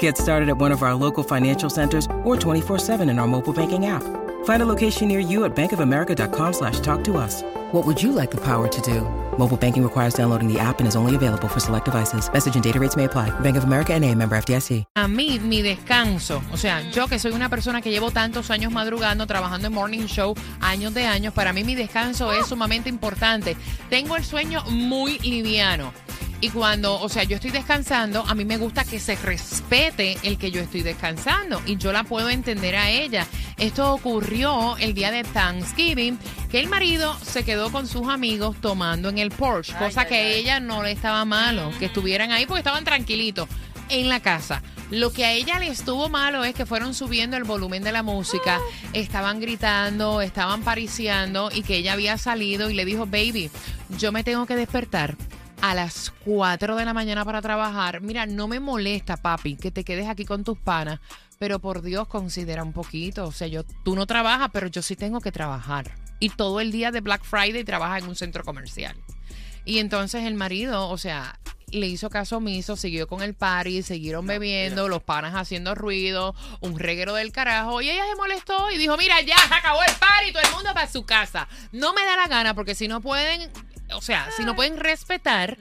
Get started at one of our local financial centers or 24-7 in our mobile banking app. Find a location near you at bankofamerica.com slash talk to us. What would you like the power to do? Mobile banking requires downloading the app and is only available for select devices. Message and data rates may apply. Bank of America and a member FDIC. A mí, mi descanso, o sea, yo que soy una persona que llevo tantos años madrugando, trabajando en morning show, años de años, para mí mi descanso es sumamente importante. Tengo el sueño muy liviano. Y cuando, o sea, yo estoy descansando, a mí me gusta que se respete el que yo estoy descansando. Y yo la puedo entender a ella. Esto ocurrió el día de Thanksgiving, que el marido se quedó con sus amigos tomando en el Porsche, cosa que a ella no le estaba malo, que estuvieran ahí porque estaban tranquilitos en la casa. Lo que a ella le estuvo malo es que fueron subiendo el volumen de la música, estaban gritando, estaban pariciando y que ella había salido y le dijo, baby, yo me tengo que despertar a las 4 de la mañana para trabajar. Mira, no me molesta, papi, que te quedes aquí con tus panas, pero por Dios, considera un poquito. O sea, yo, tú no trabajas, pero yo sí tengo que trabajar. Y todo el día de Black Friday trabaja en un centro comercial. Y entonces el marido, o sea, le hizo caso omiso, siguió con el party, siguieron bebiendo, los panas haciendo ruido, un reguero del carajo. Y ella se molestó y dijo, mira, ya se acabó el party, todo el mundo para su casa. No me da la gana porque si no pueden, o sea, si no pueden respetar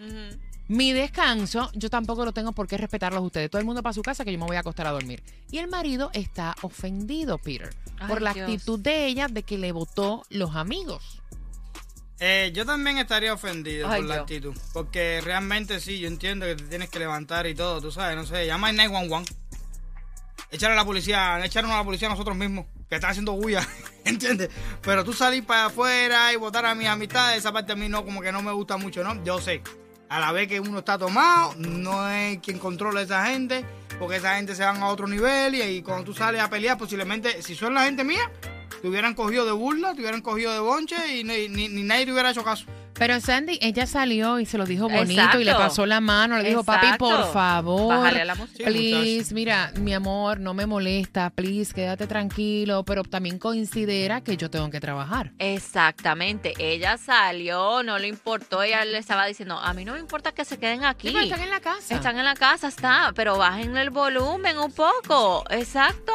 mi descanso, yo tampoco lo tengo por qué respetarlos ustedes. Todo el mundo para su casa que yo me voy a acostar a dormir. Y el marido está ofendido, Peter, por la Dios. actitud de ella de que le votó los amigos. Eh, yo también estaría ofendido Ay, por la yo. actitud. Porque realmente sí, yo entiendo que te tienes que levantar y todo, tú sabes, no sé, llama al 911. Echarle a la policía, echarnos a la policía a nosotros mismos, que están haciendo bulla, ¿entiendes? Pero tú salir para afuera y votar a mis amistades, esa parte a mí no, como que no me gusta mucho, ¿no? Yo sé, a la vez que uno está tomado, no es quien controla a esa gente, porque esa gente se van a otro nivel y, y cuando tú sales a pelear, posiblemente, si son la gente mía, te hubieran cogido de burla, te hubieran cogido de bonche y ni, ni- nadie te hubiera hecho caso. Pero Sandy, ella salió y se lo dijo bonito y le pasó la mano, le dijo, papi, por favor. Bájale a la música. Please, mira, mi amor, no me molesta, please, quédate tranquilo, pero también considera que yo tengo que trabajar. Exactamente. Ella salió, no le importó. Ella le estaba diciendo, a mí no me importa que se queden aquí. Sí, pero están en la casa. Están en la casa, está, pero bajen el volumen un poco. Exacto.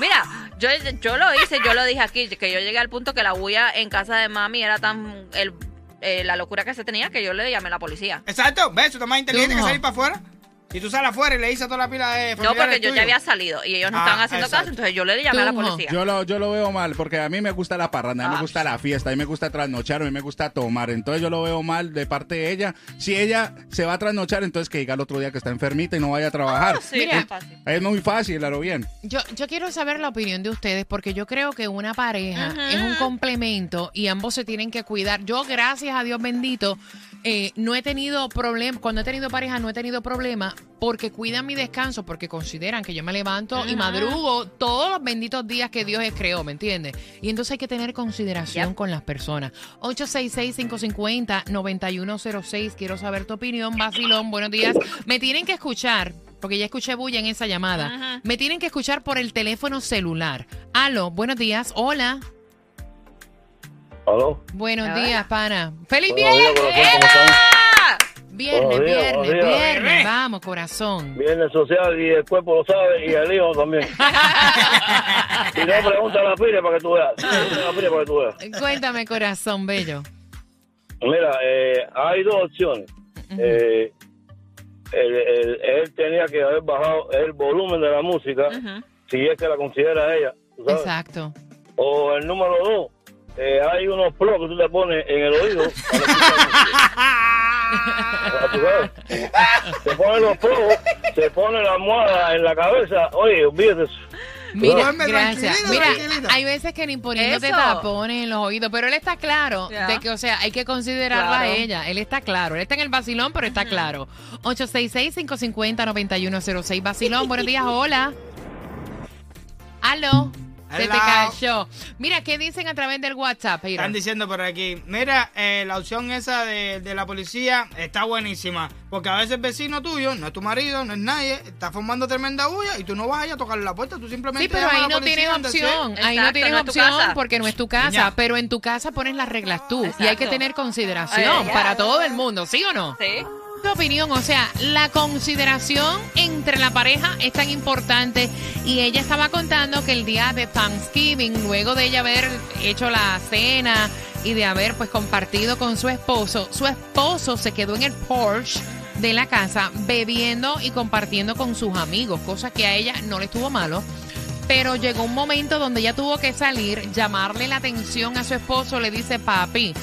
Mira, yo, yo lo hice, yo lo dije aquí, que yo llegué al punto que la bulla en casa de mami era tan el, eh, la locura que se tenía que yo le llamé a la policía. Exacto, ves, tú estás más inteligente que salir para afuera. Si tú sales afuera y le dices a toda la pila de No, porque yo ya había salido y ellos no Ah, estaban haciendo exacto. caso, entonces yo le llamé a la policía. Yo lo, yo lo veo mal, porque a mí me gusta la parranda, a mí Ah, me gusta la fiesta, a mí me gusta trasnochar, a mí me gusta tomar. Entonces yo lo veo mal de parte de ella. Si ella se va a trasnochar, entonces que diga el otro día que está enfermita y no vaya a trabajar. Ah, sí, Mira. fácil. Es muy fácil, a lo bien. Yo, yo quiero saber la opinión de ustedes porque yo creo que una pareja es un complemento y ambos se tienen que cuidar. Yo, gracias a Dios bendito, eh, no he tenido problema, cuando he tenido pareja no he tenido problema porque cuidan mi descanso, porque consideran que yo me levanto y madrugo todos los benditos días que Dios creó, ¿me entiendes? Y entonces hay que tener consideración Yep. con las personas. 866-550-9106, quiero saber tu opinión, Basilón, buenos días. Me tienen que escuchar. Porque ya escuché bulla en esa llamada. Ajá. Me tienen que escuchar por el teléfono celular. Aló, buenos días. Hola. ¿Aló? Buenos Hola. días, pana. ¡Feliz Buenos días, viernes! Viernes, días, viernes, viernes. Vamos, corazón. Viernes social y el cuerpo lo sabe y el hijo también. si no, pregunta a la pile para que tú veas. La pile para que tú veas. Cuéntame, corazón bello. Mira, eh, hay dos opciones. Eh, el- el- él tenía que haber bajado el volumen de la música, si es que la considera ella. Exacto. O el número dos, eh, hay unos plos que tú te pones en el oído. para escuchar música. ¿Tú sabes? Se ponen los plos, se pone la almohada en la cabeza. Oye, olvídate eso. Mira, gracias. Mira, hay veces que ni poniéndote tapones en los oídos, pero él está claro de que, o sea, hay que considerarla a ella. Él está claro. Él está en el vacilón, pero está claro. 866-550-9106. Vacilón, buenos días, hola. Aló. Se te cayó. Mira, ¿qué dicen a través del WhatsApp? Están diciendo por aquí, mira, eh, la opción esa de, de la policía está buenísima, porque a veces el vecino tuyo, no es tu marido, no es nadie, está formando tremenda bulla y tú no vas allá a tocarle la puerta, tú simplemente Sí, pero a ahí la no policía tienes opción. Ahí no tienes no es tu opción casa. porque no es tu casa. Niña. Pero en tu casa pones las reglas tú. Y hay que tener consideración Ay, ay, para ay. todo el mundo, ¿sí o no? Sí. Opinión, o sea, la consideración entre la pareja es tan importante y ella estaba contando que el día de Thanksgiving, luego de ella haber hecho la cena y de haber pues compartido con su esposo, su esposo se quedó en el Porsche de la casa bebiendo y compartiendo con sus amigos, cosa que a ella no le estuvo malo. Pero llegó un momento donde ella tuvo que salir, llamarle la atención a su esposo, le dice, papi,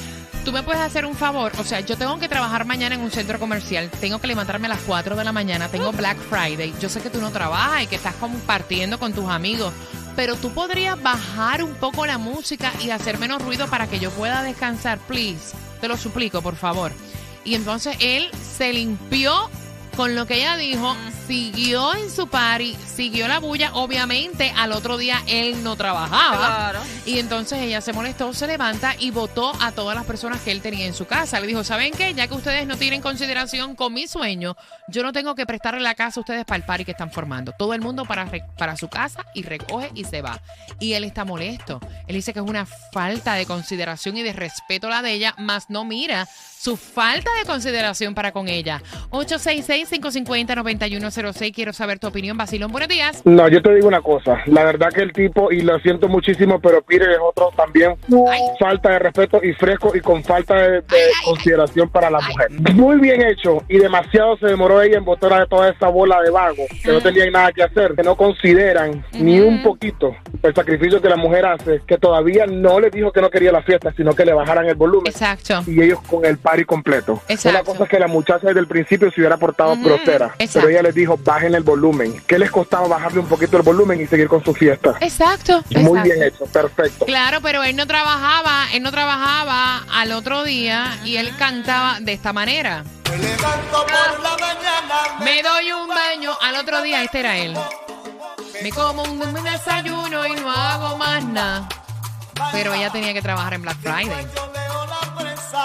tú me puedes hacer un favor, o sea, yo tengo que trabajar mañana en un centro comercial, tengo que levantarme a las 4 de la mañana, tengo Black Friday, yo sé que tú no trabajas y que estás compartiendo con tus amigos, pero tú podrías bajar un poco la música y hacer menos ruido para que yo pueda descansar, please, te lo suplico, por favor. Y entonces él se limpió con lo que ella dijo, siguió en su party, siguió la bulla. Obviamente, al otro día él no trabajaba. Claro. Y entonces ella se molestó, se levanta y votó a todas las personas que él tenía en su casa. Le dijo, ¿saben qué? Ya que ustedes no tienen consideración con mi sueño, yo no tengo que prestarle la casa a ustedes para el party que están formando. Todo el mundo para, para su casa y recoge y se va. Y él está molesto. Él dice que es una falta de consideración y de respeto la de ella, más no mira su falta de consideración para con ella. 866-550-9106. Quiero saber tu opinión. Basilón, buenos días. No, yo te digo una cosa. La verdad que el tipo, y lo siento muchísimo, pero Peter es otro también. Ay. Falta de respeto y fresco y con falta de, de consideración para la mujer. Muy bien hecho y demasiado se demoró ella en botar a toda esa bola de vagos que no tenían nada que hacer, que no consideran ni un poquito el sacrificio que la mujer hace, que todavía no le dijo que no quería la fiesta, sino que le bajaran el volumen. Exacto. Y ellos con el party completo. Exacto. Una cosa es que la muchacha desde el principio se hubiera portado Grosera, exacto. pero ella les dijo bajen el volumen. ¿Qué les costaba bajarle un poquito el volumen y seguir con su fiesta? Exacto. Muy exacto. bien hecho, perfecto. Claro, pero él no trabajaba, él no trabajaba al otro día y él cantaba de esta manera. Me doy un baño al otro día, este era él. Me como un, un desayuno y no hago más nada. Pero ella tenía que trabajar en Black Friday.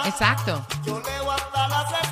Exacto. Eh.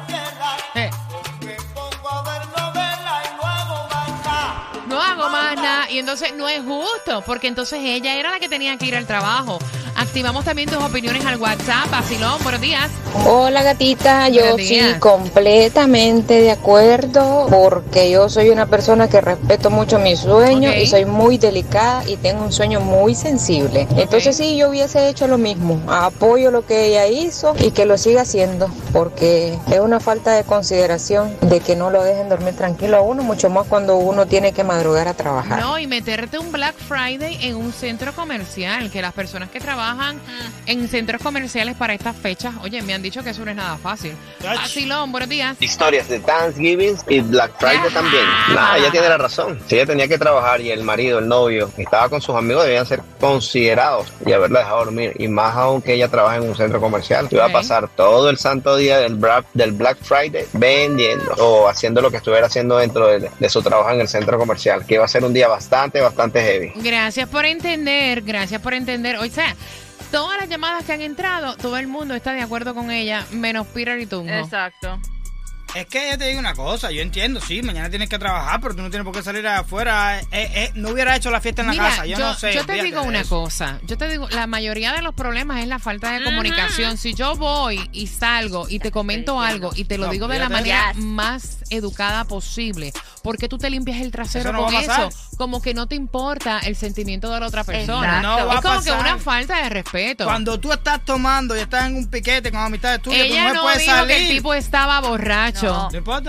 Y entonces no es justo, porque entonces ella era la que tenía que ir al trabajo. Activamos también tus opiniones al WhatsApp. Basilón, buenos días. Hola gatita, yo sí completamente de acuerdo porque yo soy una persona que respeto mucho mis sueños y soy muy delicada y tengo un sueño muy sensible. Entonces sí, yo hubiese hecho lo mismo. Apoyo lo que ella hizo y que lo siga haciendo porque es una falta de consideración de que no lo dejen dormir tranquilo a uno, mucho más cuando uno tiene que madrugar a trabajar. No, y meterte un Black Friday en un centro comercial, que las personas que trabajan en centros comerciales para estas fechas, oye, me han dicho que eso no es nada fácil. Ach. Basilón, buenos días. historias de Thanksgiving y Black Friday Ajá. también. Nada, ella tiene la razón. Si ella tenía que trabajar y el marido, el novio, estaba con sus amigos, debían ser considerados y haberla dejado dormir. Y más aún que ella trabaja en un centro comercial. Iba Ok. a pasar todo el santo día del, Bra- del Black Friday vendiendo o haciendo lo que estuviera haciendo dentro de, de su trabajo en el centro comercial. Que iba a ser un día bastante, bastante heavy. Gracias por entender, gracias por entender. O sea, todas las llamadas que han entrado, todo el mundo está de acuerdo con ella, menos Peter y Tunjo. Exacto. Es que ya te digo una cosa, yo entiendo, sí, mañana tienes que trabajar, pero tú no tienes por qué salir afuera. Eh, eh, no hubiera hecho la fiesta en la Mira, casa, yo, yo, no sé. yo te digo una eso. cosa, yo te digo, la mayoría de los problemas es la falta de comunicación. Si yo voy y salgo y te comento algo y te lo No, digo de la manera Yes. más educada posible, ¿por qué tú te limpias el trasero Eso no con va a pasar. eso? Como que no te importa el sentimiento de la otra persona. No va es a como que una falta de respeto. Cuando tú estás tomando y estás en un piquete con amistades tuyas, mujer no puede dijo salir. que el tipo estaba borracho.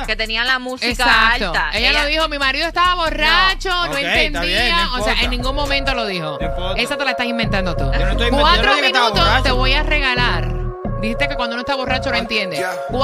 Que tenía la música Exacto. alta. Ella, lo dijo, mi marido estaba borracho, no, entendía. bien, no o sea, en ningún momento lo dijo. Esa te la estás inventando tú. estoy Cuatro minutos te voy a regalar. Dijiste que cuando uno está borracho no entiende. Cuatro